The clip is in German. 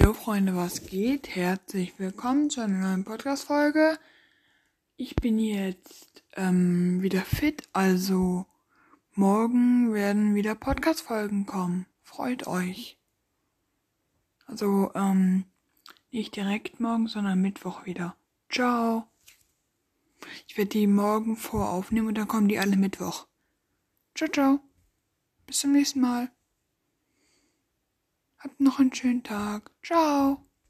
Jo Freunde, was geht? Herzlich willkommen zu einer neuen Podcast-Folge. Ich bin jetzt ähm, wieder fit, also morgen werden wieder Podcast-Folgen kommen. Freut euch. Also ähm, nicht direkt morgen, sondern Mittwoch wieder. Ciao. Ich werde die morgen voraufnehmen und dann kommen die alle Mittwoch. Ciao, ciao. Bis zum nächsten Mal. Habt noch einen schönen Tag. Ciao.